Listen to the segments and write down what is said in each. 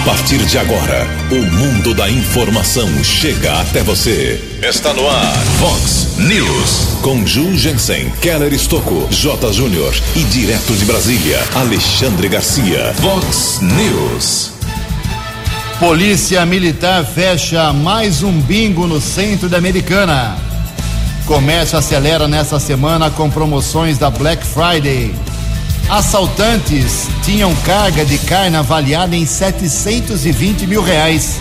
A partir de agora, o mundo da informação chega até você. Está no ar, Fox News. Com Ju Jensen, Keller Estocco, J. Júnior e direto de Brasília, Alexandre Garcia. Fox News. Polícia Militar fecha mais um bingo no centro da Americana. Comércio acelera nessa semana com promoções da Black Friday. Assaltantes tinham carga de carne avaliada em 720 mil reais.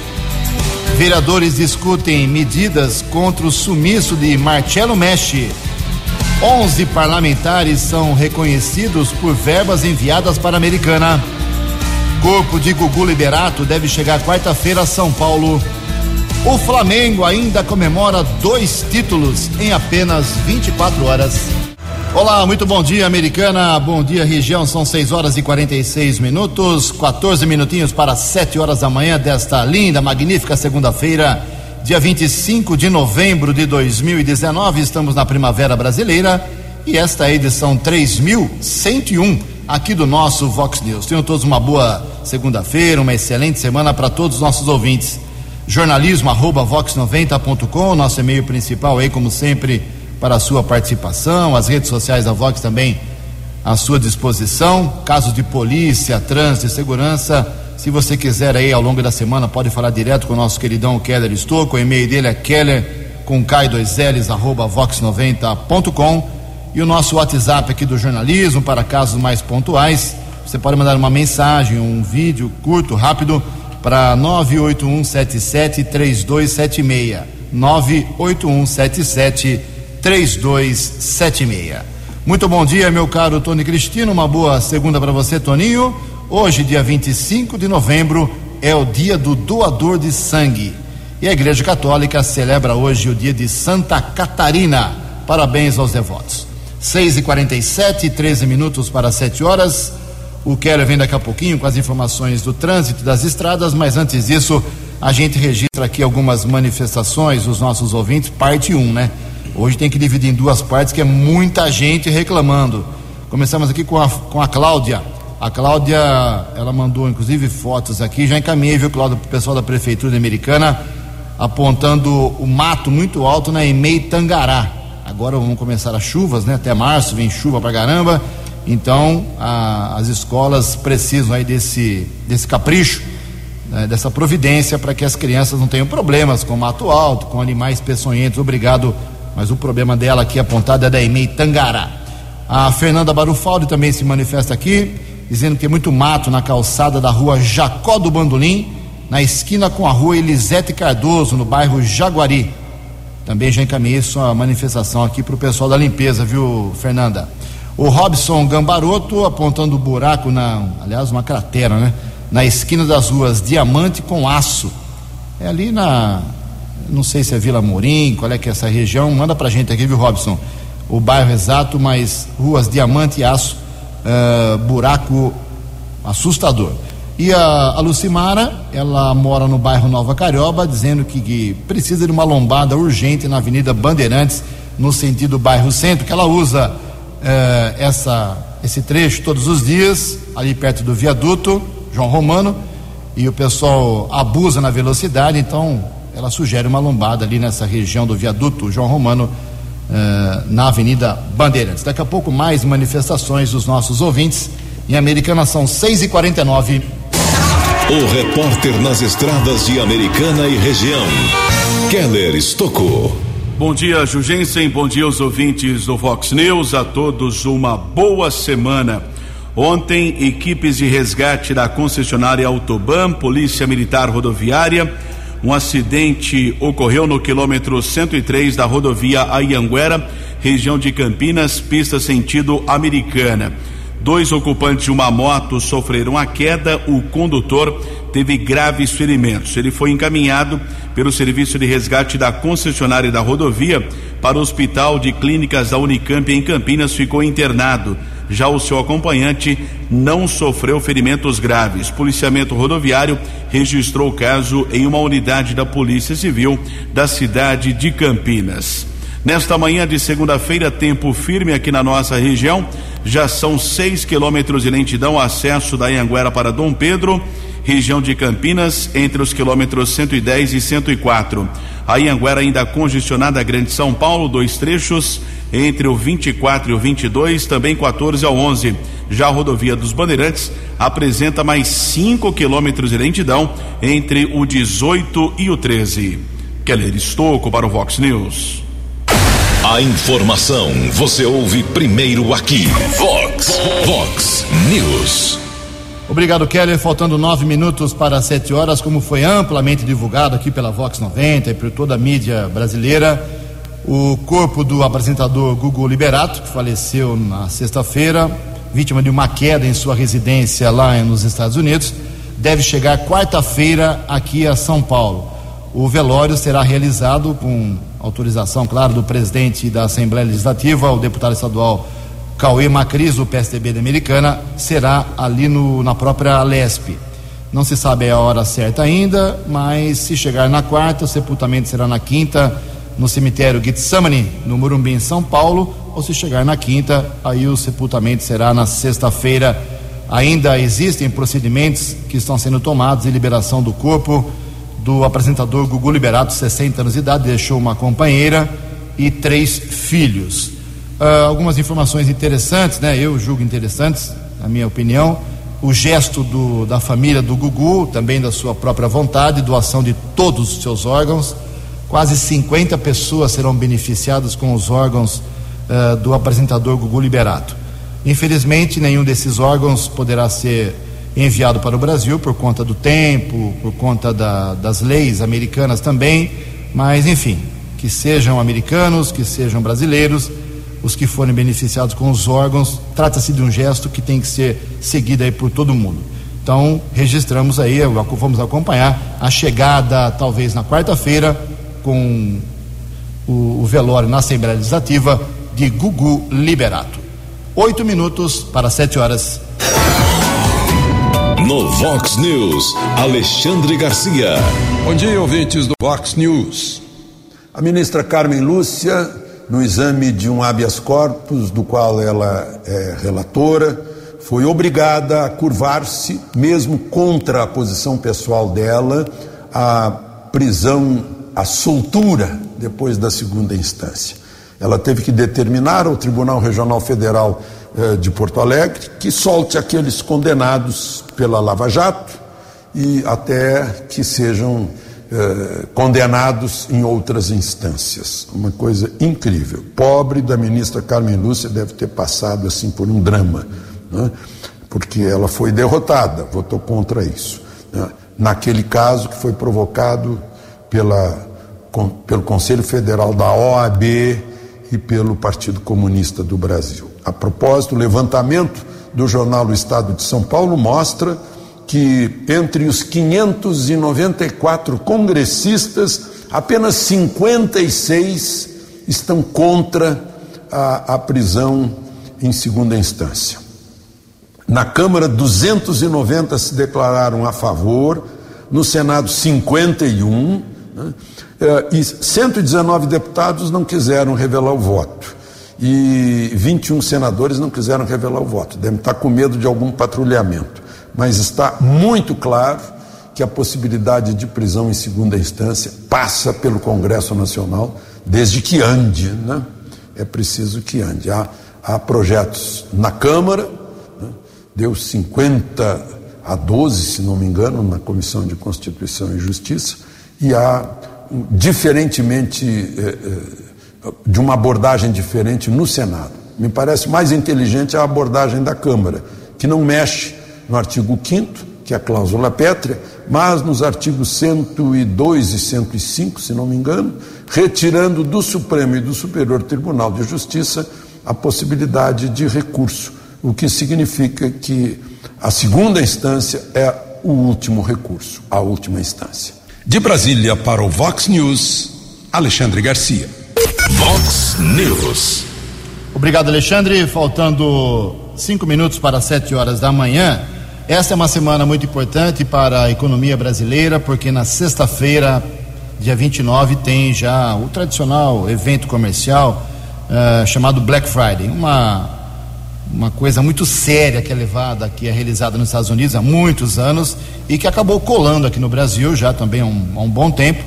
Vereadores discutem medidas contra o sumiço de Marcelo Messi. 11 parlamentares são reconhecidos por verbas enviadas para a Americana. Corpo de Gugu Liberato deve chegar quarta-feira a São Paulo. O Flamengo ainda comemora dois títulos em apenas 24 horas. Olá, muito bom dia, Americana. Bom dia, região. São 6 horas e 46 minutos, 14 minutinhos para 7 horas da manhã desta linda, magnífica segunda-feira, dia 25 de novembro de 2019. Estamos na Primavera Brasileira e esta é a edição 3101 aqui do nosso Vox News. Tenham todos uma boa segunda-feira, uma excelente semana para todos os nossos ouvintes. Jornalismo arroba vox90.com, nosso e-mail principal aí, como sempre para a sua participação, as redes sociais da Vox também à sua disposição. Casos de polícia, trânsito e segurança, se você quiser aí ao longo da semana, pode falar direto com o nosso queridão Keller Estouco. O e-mail dele é keller com K2Ls, arroba vox90.com. E o nosso WhatsApp aqui do jornalismo para casos mais pontuais. Você pode mandar uma mensagem, um vídeo curto, rápido, para 98177 3276. 98177 3276. Muito bom dia, meu caro Tony Cristino. Uma boa segunda para você, Toninho. Hoje, dia 25 de novembro, é o dia do doador de sangue. E a Igreja Católica celebra hoje o dia de Santa Catarina. Parabéns aos devotos. 6 e 47 13 minutos para 7 horas. O Keller vem daqui a pouquinho com as informações do trânsito das estradas, mas antes disso, a gente registra aqui algumas manifestações dos nossos ouvintes, parte 1, né? Hoje tem que dividir em duas partes, que é muita gente reclamando. Começamos aqui com a, com a Cláudia. A Cláudia, ela mandou inclusive fotos aqui, já encaminhei, viu, Cláudia, para o pessoal da Prefeitura Americana, apontando o mato muito alto na EMEI Tangará. Agora vão começar as chuvas, né? Até março vem chuva pra caramba. Então, a, as escolas precisam aí desse, desse capricho, né? dessa providência para que as crianças não tenham problemas com mato alto, com animais peçonhentos. Obrigado mas o problema dela aqui apontado é da EMEI Tangará. A Fernanda Barufaldi também se manifesta aqui, dizendo que tem muito mato na calçada da rua Jacó do Bandolim, na esquina com a rua Elisete Cardoso, no bairro Jaguari. Também já encaminhei sua manifestação aqui para o pessoal da limpeza, viu, Fernanda? O Robson Gambaroto apontando o buraco na, aliás, uma cratera, né? Na esquina das ruas Diamante com Aço. É ali na não sei se é Vila Morim, qual é que é essa região, manda pra gente aqui, viu, Robson? O bairro exato, mas ruas Diamante e Aço, uh, buraco assustador. E a, a, Lucimara, ela mora no bairro Nova Carioba, dizendo que, que, precisa de uma lombada urgente na Avenida Bandeirantes, no sentido bairro centro, que ela usa uh, essa, esse trecho todos os dias, ali perto do viaduto João Romano, e o pessoal abusa na velocidade, então ela sugere uma lombada ali nessa região do viaduto João Romano, eh, na Avenida Bandeirantes. Daqui a pouco mais manifestações dos nossos ouvintes. Em Americana são 6 e 49 O repórter nas estradas de Americana e região, Keller Estocou. Bom dia, Jugensen. Bom dia aos ouvintes do Fox News. A todos uma boa semana. Ontem, equipes de resgate da concessionária Autoban, Polícia Militar Rodoviária, um acidente ocorreu no quilômetro 103 da rodovia Ayanguera, região de Campinas, pista sentido americana. Dois ocupantes de uma moto sofreram a queda, o condutor teve graves ferimentos. Ele foi encaminhado pelo serviço de resgate da concessionária da rodovia para o Hospital de Clínicas da Unicamp em Campinas, ficou internado. Já o seu acompanhante não sofreu ferimentos graves. Policiamento rodoviário registrou o caso em uma unidade da Polícia Civil da cidade de Campinas. Nesta manhã de segunda-feira, tempo firme aqui na nossa região. Já são seis quilômetros de lentidão acesso da Anhanguera para Dom Pedro região de Campinas, entre os quilômetros 110 e 104. A Ianguera ainda congestionada, Grande São Paulo, dois trechos, entre o 24 e o 22, também 14 ao 11. Já a rodovia dos Bandeirantes apresenta mais 5 quilômetros de lentidão entre o 18 e o 13. Keller Estocco para o Vox News. A informação você ouve primeiro aqui. Vox, Vox News. Obrigado, Keller. Faltando nove minutos para sete horas, como foi amplamente divulgado aqui pela Vox 90 e por toda a mídia brasileira, o corpo do apresentador Gugu Liberato, que faleceu na sexta-feira, vítima de uma queda em sua residência lá nos Estados Unidos, deve chegar quarta-feira aqui a São Paulo. O velório será realizado com autorização, claro, do presidente da Assembleia Legislativa, o deputado estadual Cauê Macris, do PSDB da Americana, será ali no, na própria Lesp. Não se sabe a hora certa ainda, mas se chegar na quarta, o sepultamento será na quinta, no cemitério Getsemane, no Morumbi, em São Paulo, ou se chegar na quinta, aí o sepultamento será na sexta-feira. Ainda existem procedimentos que estão sendo tomados de liberação do corpo do apresentador Gugu Liberato, 60 anos de idade, deixou uma companheira e três filhos. Uh, algumas informações interessantes, né? Eu julgo interessantes, na minha opinião. O gesto do, da família do Gugu, também da sua própria vontade, doação de todos os seus órgãos. Quase 50 pessoas serão beneficiadas com os órgãos uh, do apresentador Gugu Liberato. Infelizmente, nenhum desses órgãos poderá ser enviado para o Brasil por conta do tempo, por conta da, das leis americanas também, mas enfim, que sejam americanos, que sejam brasileiros, os que forem beneficiados com os órgãos, trata-se de um gesto que tem que ser seguido aí por todo mundo. Então, registramos aí, vamos acompanhar a chegada, talvez na quarta-feira, com o, o velório na Assembleia Legislativa de Gugu Liberato. Oito minutos para sete horas. No Vox News, Alexandre Garcia. Bom dia, ouvintes do Vox News. A ministra Carmen Lúcia, no exame de um habeas corpus, do qual ela é relatora, foi obrigada a curvar-se, mesmo contra a posição pessoal dela, à prisão, à soltura depois da segunda instância. Ela teve que determinar ao Tribunal Regional Federal de Porto Alegre que solte aqueles condenados pela Lava Jato e até que sejam eh, condenados em outras instâncias. Uma coisa incrível. Pobre da ministra Carmen Lúcia deve ter passado assim por um drama, né? porque ela foi derrotada, votou contra isso. Né? Naquele caso que foi provocado pela, com, pelo Conselho Federal da OAB e pelo Partido Comunista do Brasil. A propósito, o levantamento do jornal O Estado de São Paulo mostra que entre os 594 congressistas, apenas 56 estão contra a, a prisão em segunda instância. Na Câmara, 290 se declararam a favor, no Senado, 51, né? E 119 deputados não quiseram revelar o voto e 21 senadores não quiseram revelar o voto. Devem estar com medo de algum patrulhamento. Mas está muito claro que a possibilidade de prisão em segunda instância passa pelo Congresso Nacional, desde que ande, né? É preciso que ande. Há, há projetos na Câmara, né? deu 50 a 12, se não me engano, na Comissão de Constituição e Justiça, e há, diferentemente. Eh, eh, de uma abordagem diferente no Senado. Me parece mais inteligente a abordagem da Câmara, que não mexe no artigo 5 que é a cláusula pétrea, mas nos artigos 102 e 105, se não me engano, retirando do Supremo e do Superior Tribunal de Justiça a possibilidade de recurso, o que significa que a segunda instância é o último recurso, a última instância. De Brasília para o Vox News, Alexandre Garcia. Vox News. Obrigado, Alexandre. Faltando cinco minutos para sete horas da manhã. Esta é uma semana muito importante para a economia brasileira, porque na sexta-feira, dia 29, tem já o tradicional evento comercial uh, chamado Black Friday. Uma, uma coisa muito séria que é levada, que é realizada nos Estados Unidos há muitos anos e que acabou colando aqui no Brasil já também há um, há um bom tempo.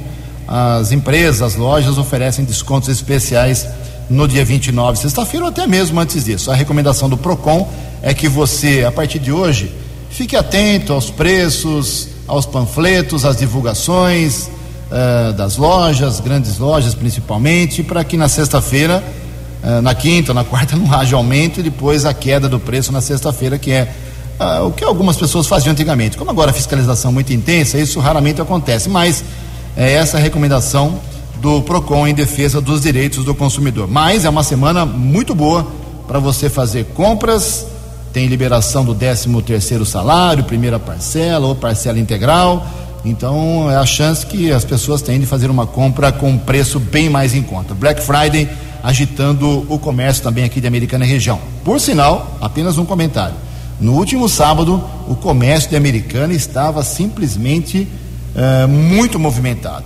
As empresas, as lojas oferecem descontos especiais no dia 29, sexta-feira, ou até mesmo antes disso. A recomendação do PROCON é que você, a partir de hoje, fique atento aos preços, aos panfletos, às divulgações uh, das lojas, grandes lojas principalmente, para que na sexta-feira na quinta, na quarta não haja aumento e depois a queda do preço na sexta-feira, que é uh, o que algumas pessoas faziam antigamente. Como agora a fiscalização é muito intensa, isso raramente acontece, mas é essa a recomendação do PROCON em defesa dos direitos do consumidor. Mas é uma semana muito boa para você fazer compras, tem liberação do 13 terceiro salário, primeira parcela ou parcela integral. Então é a chance que as pessoas têm de fazer uma compra com preço bem mais em conta. Black Friday agitando o comércio também aqui de Americana e região. Por sinal, apenas um comentário. No último sábado, o comércio de Americana estava simplesmente uh, muito movimentado.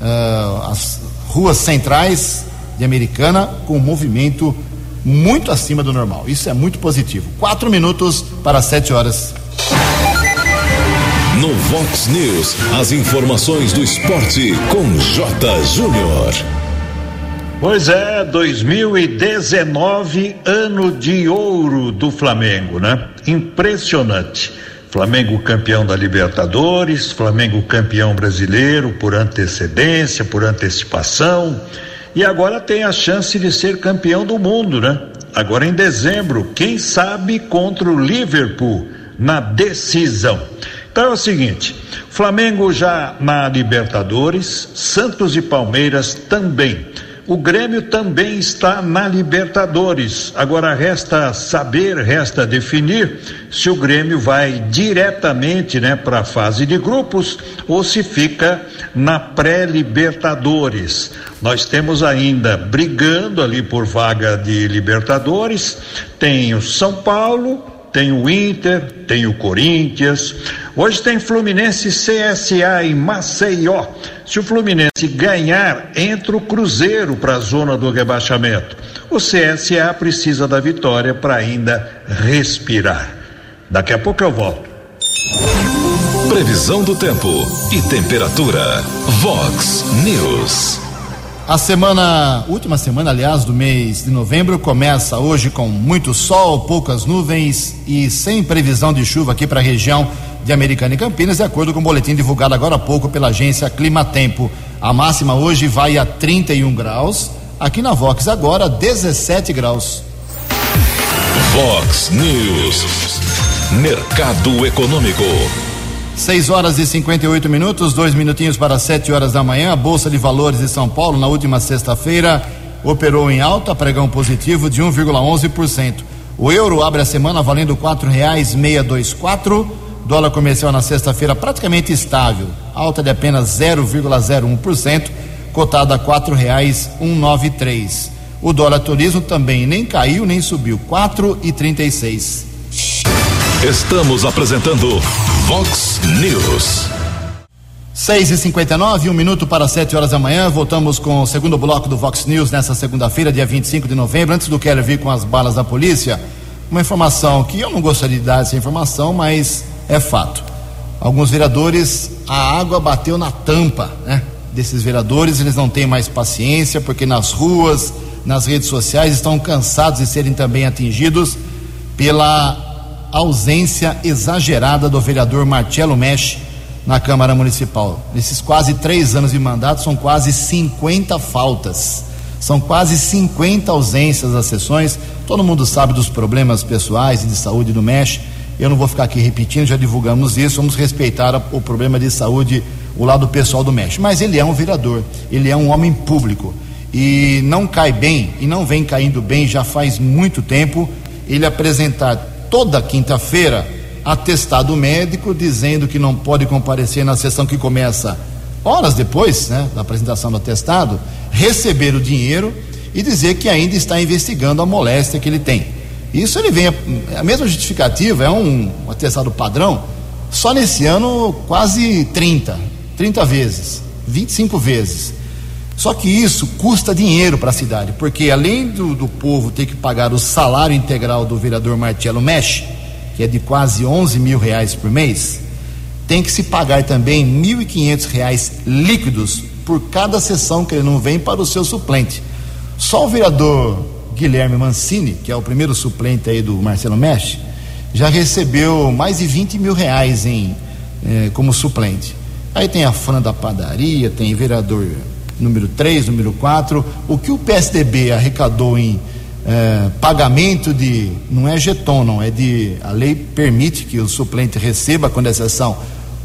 Uh, as ruas centrais de Americana com movimento muito acima do normal. Isso é muito positivo. Quatro minutos para sete horas. No Vox News, as informações do esporte com J. Júnior. Pois é, 2019, ano de ouro do Flamengo, né? Impressionante. Flamengo campeão da Libertadores, Flamengo campeão brasileiro por antecedência, por antecipação, e agora tem a chance de ser campeão do mundo, né? Agora em dezembro, quem sabe contra o Liverpool na decisão. Então é o seguinte: Flamengo já na Libertadores, Santos e Palmeiras também. O Grêmio também está na Libertadores. Agora resta saber, resta definir se o Grêmio vai diretamente, né, para a fase de grupos ou se fica na pré-Libertadores. Nós temos ainda brigando ali por vaga de Libertadores, tem o São Paulo, tem o Inter, tem o Corinthians. Hoje tem Fluminense CSA em Maceió. Se o Fluminense ganhar, entra o Cruzeiro para a zona do rebaixamento. O CSA precisa da vitória para ainda respirar. Daqui a pouco eu volto. Previsão do tempo e temperatura. Vox News. A semana, última semana, aliás, do mês de novembro, começa hoje com muito sol, poucas nuvens e sem previsão de chuva aqui para a região de Americana e Campinas, de acordo com o boletim divulgado agora há pouco pela agência Climatempo. A máxima hoje vai a 31 graus, aqui na Vox agora 17 graus. Vox News. Mercado Econômico. 6 horas e 58 minutos, dois minutinhos para 7 horas da manhã. A Bolsa de Valores de São Paulo, na última sexta-feira, operou em alta, pregão positivo de 1,11%. O euro abre a semana valendo dois quatro. Dólar comercial na sexta-feira praticamente estável, alta de apenas 0,01%, cotado a nove três. O dólar turismo também nem caiu nem subiu, e seis. Estamos apresentando Vox News. 6 e 59 um minuto para 7 horas da manhã. Voltamos com o segundo bloco do Vox News nessa segunda-feira, dia 25 de novembro. Antes do Keller vir com as balas da polícia, uma informação que eu não gostaria de dar essa informação, mas é fato. Alguns vereadores, a água bateu na tampa, né? Desses vereadores, eles não têm mais paciência, porque nas ruas, nas redes sociais, estão cansados de serem também atingidos pela ausência exagerada do vereador Marcelo Mesh na Câmara Municipal. Nesses quase três anos de mandato, são quase 50 faltas. São quase 50 ausências das sessões. Todo mundo sabe dos problemas pessoais e de saúde do Mesh. Eu não vou ficar aqui repetindo, já divulgamos isso. Vamos respeitar o problema de saúde, o lado pessoal do Mesh. Mas ele é um vereador, ele é um homem público. E não cai bem, e não vem caindo bem já faz muito tempo, ele apresentar toda quinta-feira atestado médico dizendo que não pode comparecer na sessão que começa horas depois né, da apresentação do atestado, receber o dinheiro e dizer que ainda está investigando a moléstia que ele tem. Isso ele vem, a mesma justificativa, é um, um atestado padrão, só nesse ano quase 30, 30 vezes, 25 vezes. Só que isso custa dinheiro para a cidade, porque além do, do povo ter que pagar o salário integral do vereador Marcelo Mesh, que é de quase 11 mil reais por mês, tem que se pagar também R$ 1.500 líquidos por cada sessão que ele não vem para o seu suplente. Só o vereador Guilherme Mancini, que é o primeiro suplente aí do Marcelo Mesh, já recebeu mais de 20 mil reais em, eh, como suplente. Aí tem a Fran da padaria, tem vereador número 3, número 4. O que o PSDB arrecadou em eh, pagamento de. não é jeton, não, é de. A lei permite que o suplente receba, quando é sessão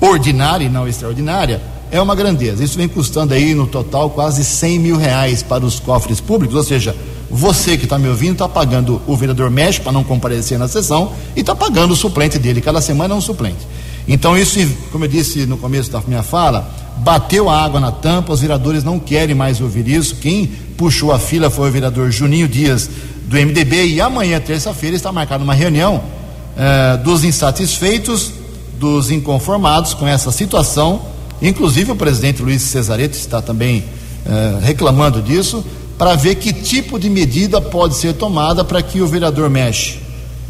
ordinária e não extraordinária, é uma grandeza. Isso vem custando aí no total quase 100 mil reais para os cofres públicos, ou seja, você que está me ouvindo está pagando o vereador Mesh para não comparecer na sessão e está pagando o suplente dele. Cada semana é um suplente. Então, isso, como eu disse no começo da minha fala, bateu a água na tampa, os vereadores não querem mais ouvir isso. Quem puxou a fila foi o vereador Juninho Dias, do MDB, e amanhã, terça-feira, está marcada uma reunião eh, dos insatisfeitos, dos inconformados com essa situação. Inclusive, o presidente Luiz Cesareto está também eh, reclamando disso para ver que tipo de medida pode ser tomada para que o vereador mexe.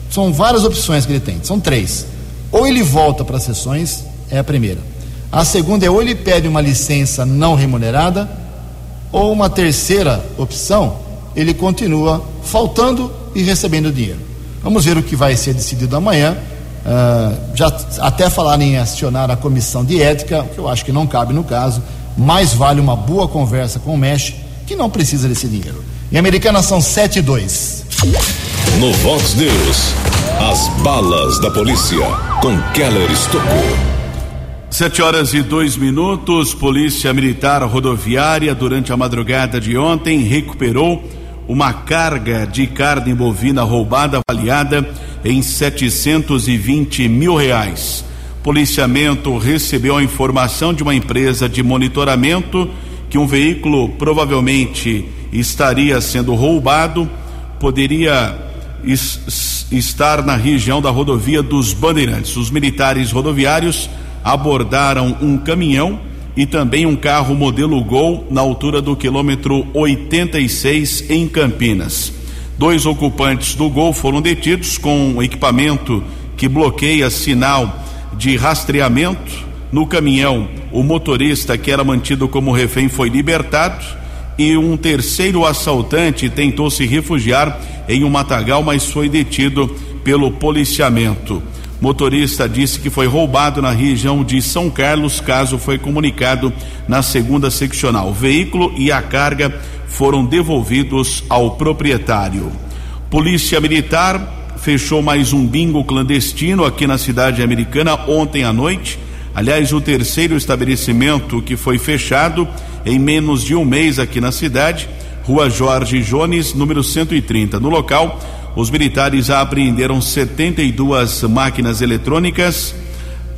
São várias opções que ele tem, são três. Ou ele volta para as sessões, é a primeira. A segunda é ou ele pede uma licença não remunerada, ou uma terceira opção, ele continua faltando e recebendo dinheiro. Vamos ver o que vai ser decidido amanhã. Uh, já até falar em acionar a comissão de ética, que eu acho que não cabe no caso, mais vale uma boa conversa com o Mesh que não precisa desse dinheiro. Em Americana são 7 e 2. No Vox News, as balas da polícia com Keller Estocou. Sete horas e dois minutos, Polícia Militar Rodoviária, durante a madrugada de ontem, recuperou uma carga de carne bovina roubada avaliada em 720 mil reais. Policiamento recebeu a informação de uma empresa de monitoramento que um veículo provavelmente estaria sendo roubado, poderia estar na região da rodovia dos Bandeirantes. Os militares rodoviários abordaram um caminhão e também um carro modelo Gol na altura do quilômetro 86 em Campinas. Dois ocupantes do Gol foram detidos com equipamento que bloqueia sinal de rastreamento no caminhão, o motorista que era mantido como refém foi libertado e um terceiro assaltante tentou se refugiar em um matagal, mas foi detido pelo policiamento. Motorista disse que foi roubado na região de São Carlos, caso foi comunicado na segunda seccional. O veículo e a carga foram devolvidos ao proprietário. Polícia Militar fechou mais um bingo clandestino aqui na cidade americana ontem à noite Aliás, o terceiro estabelecimento que foi fechado em menos de um mês aqui na cidade, Rua Jorge Jones, número 130. No local, os militares apreenderam 72 máquinas eletrônicas,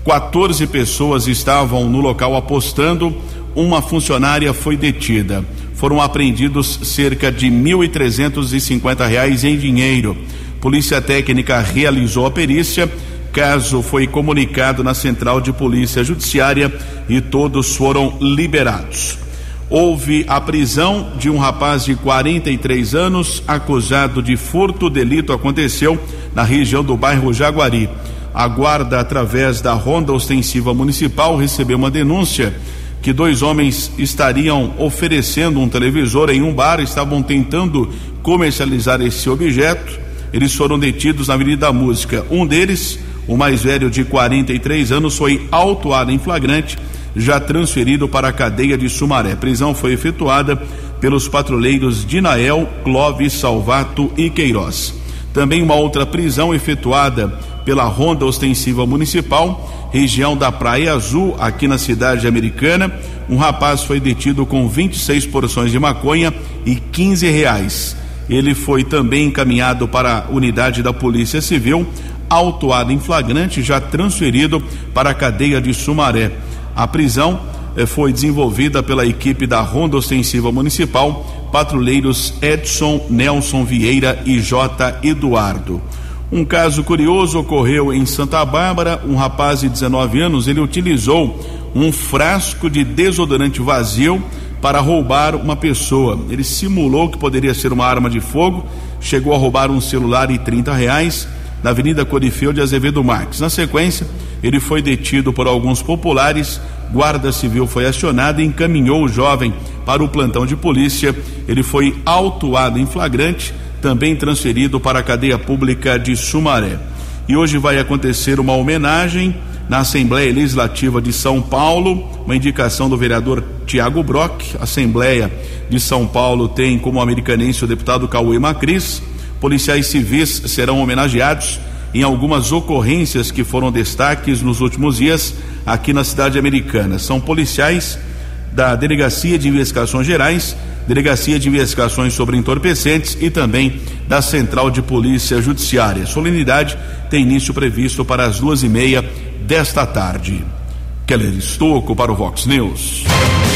14 pessoas estavam no local apostando, uma funcionária foi detida. Foram apreendidos cerca de 1.350 reais em dinheiro. Polícia Técnica realizou a perícia caso foi comunicado na Central de Polícia Judiciária e todos foram liberados. Houve a prisão de um rapaz de 43 anos acusado de furto. O delito aconteceu na região do bairro Jaguari. A guarda, através da Ronda Ostensiva Municipal, recebeu uma denúncia que dois homens estariam oferecendo um televisor em um bar, estavam tentando comercializar esse objeto. Eles foram detidos na Avenida da Música. Um deles o mais velho, de 43 anos, foi autuado em flagrante, já transferido para a cadeia de Sumaré. Prisão foi efetuada pelos patrulheiros Dinael, Clóvis, Salvato e Queiroz. Também uma outra prisão efetuada pela Ronda Ostensiva Municipal, região da Praia Azul, aqui na cidade americana. Um rapaz foi detido com 26 porções de maconha e 15 reais. Ele foi também encaminhado para a unidade da Polícia Civil, autuado em flagrante, já transferido para a cadeia de Sumaré. A prisão eh, foi desenvolvida pela equipe da Ronda Ostensiva Municipal, patrulheiros Edson, Nelson Vieira e J. Eduardo. Um caso curioso ocorreu em Santa Bárbara. Um rapaz de 19 anos ele utilizou um frasco de desodorante vazio para roubar uma pessoa. Ele simulou que poderia ser uma arma de fogo, chegou a roubar um celular e 30 reais na Avenida Corifeu de Azevedo Marques. Na sequência, ele foi detido por alguns populares, Guarda Civil foi acionada e encaminhou o jovem para o plantão de polícia. Ele foi autuado em flagrante, também transferido para a cadeia pública de Sumaré. E hoje vai acontecer uma homenagem na Assembleia Legislativa de São Paulo, uma indicação do vereador Tiago Brock. A Assembleia de São Paulo tem como americanense o deputado Cauê Macris. Policiais civis serão homenageados em algumas ocorrências que foram destaques nos últimos dias aqui na cidade americana. São policiais da Delegacia de Investigações Gerais, Delegacia de Investigações sobre Entorpecentes e também da Central de Polícia Judiciária. Solenidade tem início previsto para as duas e meia desta tarde. Keller Estocco para o Vox News.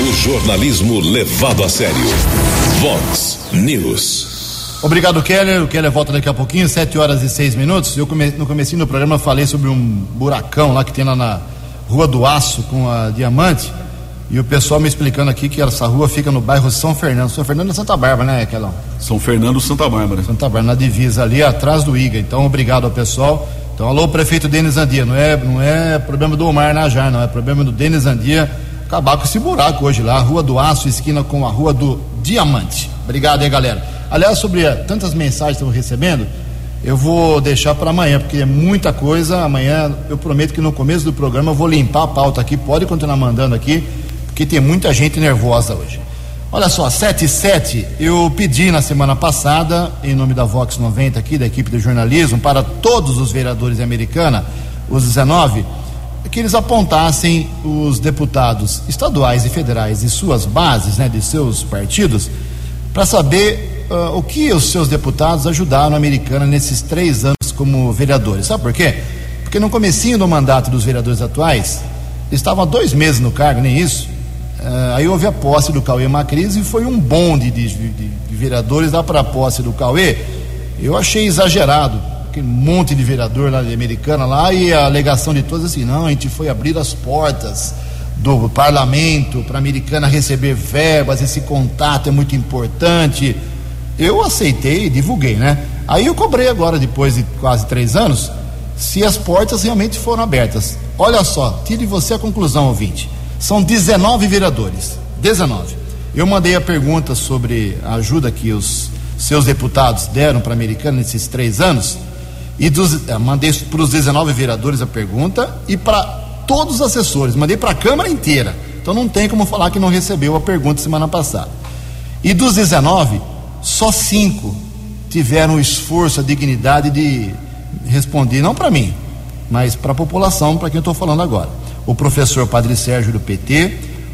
O jornalismo levado a sério. Vox News. Obrigado, Keller. O Keller volta daqui a pouquinho, 7 horas e 6 minutos. Eu come, no começo do programa falei sobre um buracão lá que tem lá na Rua do Aço com a Diamante. E o pessoal me explicando aqui que essa rua fica no bairro São Fernando. São Fernando é Santa Bárbara, né, Kelão? São Fernando, Santa Bárbara. Santa Bárbara, na divisa ali, atrás do IGA. Então, obrigado ao pessoal. Então, alô, prefeito Denis Andia, não é, não é problema do Omar Najar, não, é problema do Denis Andia acabar com esse buraco hoje lá, Rua do Aço, esquina com a Rua do Diamante. Obrigado aí, galera. Aliás, sobre tantas mensagens que estamos recebendo, eu vou deixar para amanhã, porque é muita coisa. Amanhã eu prometo que no começo do programa eu vou limpar a pauta aqui, pode continuar mandando aqui, porque tem muita gente nervosa hoje. Olha só, 7 e 7, eu pedi na semana passada, em nome da Vox 90 aqui, da equipe de jornalismo, para todos os vereadores de Americana, os 19, que eles apontassem os deputados estaduais e federais e suas bases, né, de seus partidos, para saber uh, o que os seus deputados ajudaram a Americana nesses três anos como vereadores. Sabe por quê? Porque no comecinho do mandato dos vereadores atuais, estavam há dois meses no cargo, nem isso, Uh, aí houve a posse do Cauê Macris e foi um bonde de, de, de vereadores lá para a posse do Cauê. Eu achei exagerado, aquele monte de vereador lá de Americana lá e a alegação de todos assim, não, a gente foi abrir as portas do parlamento para a Americana receber verbas, esse contato é muito importante. Eu aceitei e divulguei, né? Aí eu cobrei agora, depois de quase três anos, se as portas realmente foram abertas. Olha só, tire você a conclusão, ouvinte. São 19 vereadores. 19. Eu mandei a pergunta sobre a ajuda que os seus deputados deram para a Americana nesses três anos. E dos, eh, mandei para os 19 vereadores a pergunta e para todos os assessores. Mandei para a Câmara inteira. Então não tem como falar que não recebeu a pergunta semana passada. E dos 19, só cinco tiveram o esforço, a dignidade de responder, não para mim, mas para a população, para quem eu estou falando agora o professor Padre Sérgio do PT,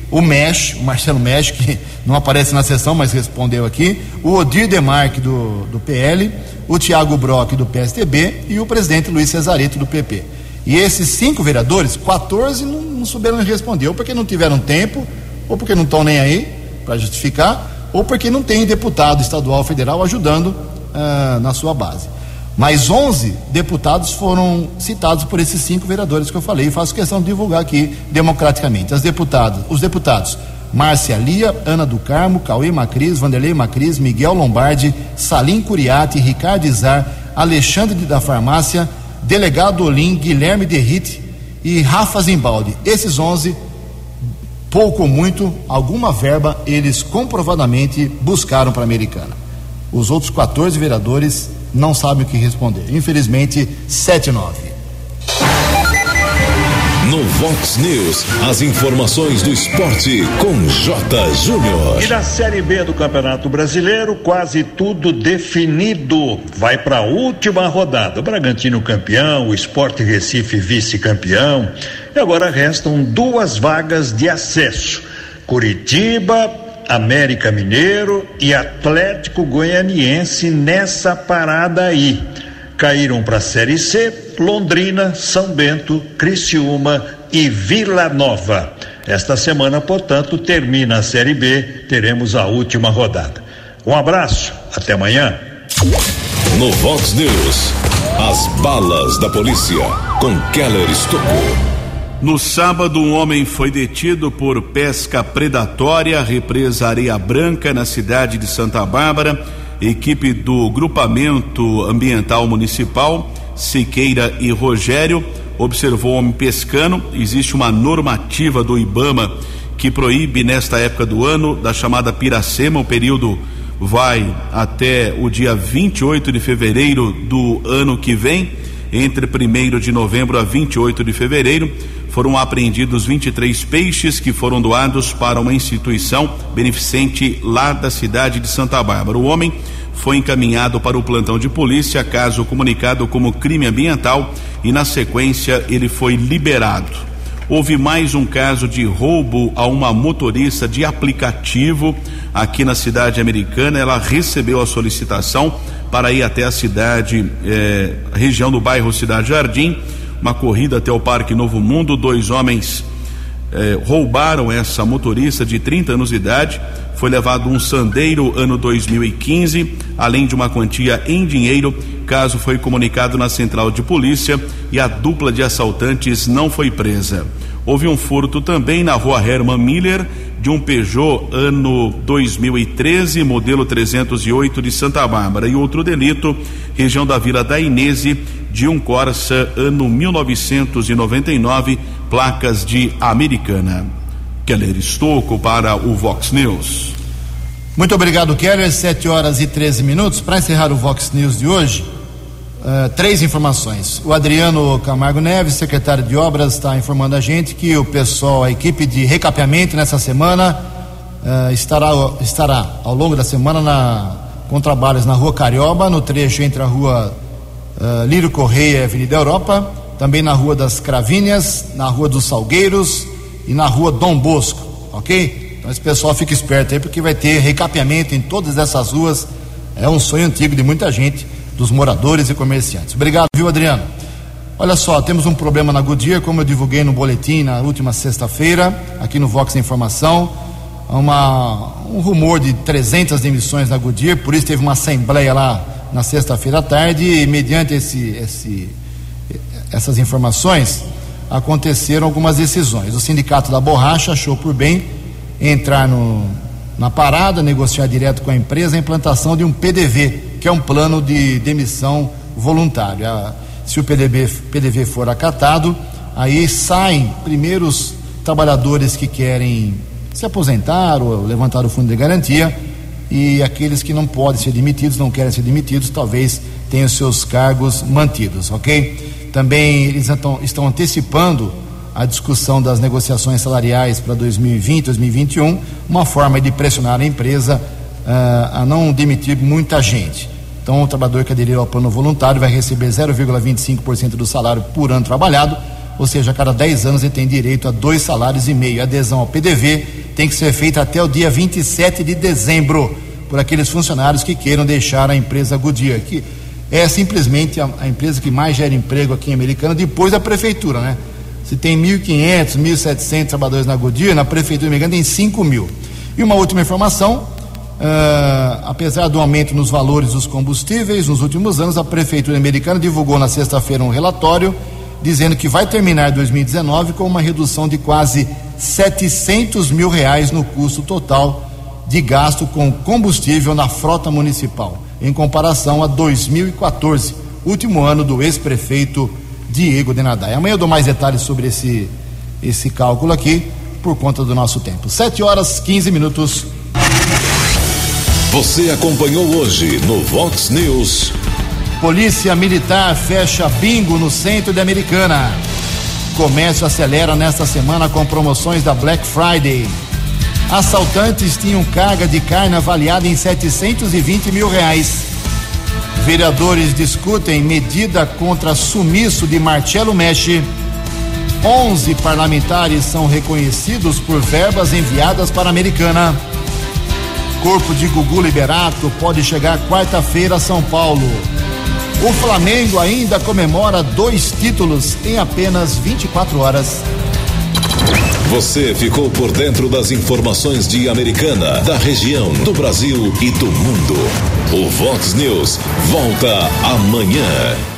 o Mesh, o Marcelo Mesh, que não aparece na sessão, mas respondeu aqui, o Odir Demarque do, do PL, o Tiago Brock do PSTB e o presidente Luiz Cesarito do PP. E esses cinco vereadores, 14 não, não souberam responder, ou porque não tiveram tempo, ou porque não estão nem aí para justificar, ou porque não tem deputado estadual federal ajudando uh, na sua base. Mais 11 deputados foram citados por esses cinco vereadores que eu falei e faço questão de divulgar aqui democraticamente. As deputadas, os deputados Márcia Lia, Ana do Carmo, Cauê Macris, Vanderlei Macris, Miguel Lombardi, Salim Curiati, Ricardo Izar, Alexandre da Farmácia, Delegado Olim, Guilherme Derrite e Rafa Zimbaldi. Esses 11, pouco ou muito, alguma verba eles comprovadamente buscaram para a Americana. Os outros 14 vereadores não sabem o que responder. Infelizmente, 7 9. Fox News. As informações do esporte com J. Júnior. E na Série B do Campeonato Brasileiro, quase tudo definido. Vai para a última rodada. O Bragantino campeão, o Esporte Recife vice-campeão. E agora restam duas vagas de acesso. Curitiba, América Mineiro e Atlético Goianiense nessa parada aí. Caíram para a Série C Londrina, São Bento, Criciúma e Vila Nova. Esta semana, portanto, termina a Série B, teremos a última rodada. Um abraço, até amanhã. No Vox News, as balas da polícia com Keller Estocou. No sábado, um homem foi detido por pesca predatória, represa Areia Branca, na cidade de Santa Bárbara. Equipe do Grupamento Ambiental Municipal, Siqueira e Rogério, observou o homem pescando. Existe uma normativa do IBAMA que proíbe, nesta época do ano, da chamada piracema, o período vai até o dia 28 de fevereiro do ano que vem, entre 1 de novembro a 28 de fevereiro. Foram apreendidos 23 peixes que foram doados para uma instituição beneficente lá da cidade de Santa Bárbara. O homem foi encaminhado para o plantão de polícia, caso comunicado como crime ambiental, e na sequência ele foi liberado. Houve mais um caso de roubo a uma motorista de aplicativo aqui na cidade americana. Ela recebeu a solicitação para ir até a cidade, eh, região do bairro Cidade Jardim, uma corrida até o Parque Novo Mundo. Dois homens eh, roubaram essa motorista de 30 anos de idade. Foi levado um sandeiro ano 2015, além de uma quantia em dinheiro. Caso foi comunicado na central de polícia e a dupla de assaltantes não foi presa. Houve um furto também na rua Herman Miller de um Peugeot ano 2013, modelo 308 de Santa Bárbara, e outro delito, região da Vila da Inese, de um Corsa ano 1999, placas de Americana. Keller Estocco para o Vox News. Muito obrigado, Keller. 7 horas e 13 minutos. Para encerrar o Vox News de hoje, uh, três informações. O Adriano Camargo Neves, secretário de Obras, está informando a gente que o pessoal, a equipe de recapeamento nessa semana uh, estará, estará ao longo da semana na, com trabalhos na rua Carioba, no trecho entre a rua uh, Lírio Correia e Avenida Europa, também na rua das Cravinhas, na rua dos Salgueiros e na rua Dom Bosco, ok? Então esse pessoal fica esperto aí porque vai ter recapeamento em todas essas ruas. É um sonho antigo de muita gente, dos moradores e comerciantes. Obrigado, viu, Adriano? Olha só, temos um problema na Goodyear, como eu divulguei no boletim na última sexta-feira, aqui no Vox Informação. Uma, um rumor de 300 demissões na Goodyear, por isso teve uma assembleia lá na sexta-feira à tarde, e mediante esse, esse, essas informações, aconteceram algumas decisões. O Sindicato da Borracha achou por bem entrar no, na parada, negociar direto com a empresa a implantação de um PDV, que é um plano de demissão voluntário. se o PDV, PDV for acatado, aí saem primeiro os trabalhadores que querem se aposentar ou levantar o fundo de garantia e aqueles que não podem ser demitidos, não querem ser demitidos, talvez tenham seus cargos mantidos, ok? Também eles estão, estão antecipando a discussão das negociações salariais para 2020, 2021, uma forma de pressionar a empresa uh, a não demitir muita gente. Então, o trabalhador que aderir ao plano voluntário vai receber 0,25% do salário por ano trabalhado, ou seja, a cada 10 anos ele tem direito a dois salários e meio. A adesão ao PDV tem que ser feita até o dia 27 de dezembro por aqueles funcionários que queiram deixar a empresa Goodyear. Que, é simplesmente a, a, empresa que mais gera emprego aqui em Americana, depois da prefeitura, né? Se tem 1.500, 1.700 trabalhadores na Goodyear, na prefeitura americana tem 5 mil. E uma última informação, uh, apesar do aumento nos valores dos combustíveis nos últimos anos, a prefeitura americana divulgou na sexta-feira um relatório dizendo que vai terminar 2019 com uma redução de quase 700 mil reais no custo total de gasto com combustível na frota municipal em comparação a 2014, último ano do ex-prefeito Diego Denadai. Amanhã eu dou mais detalhes sobre esse, esse cálculo aqui, por conta do nosso tempo. 7 horas 15 minutos. Você acompanhou hoje no Vox News. Polícia Militar fecha bingo no centro de Americana. Comércio acelera nesta semana com promoções da Black Friday. Assaltantes tinham carga de carne avaliada em 720 mil reais. Vereadores discutem medida contra sumiço de Marcelo Mexe. 11 parlamentares são reconhecidos por verbas enviadas para a Americana. Corpo de Gugu Liberato pode chegar quarta-feira a São Paulo. O Flamengo ainda comemora dois títulos em apenas 24 horas. Você ficou por dentro das informações de Americana, da região, do Brasil e do mundo. O Vox News volta amanhã.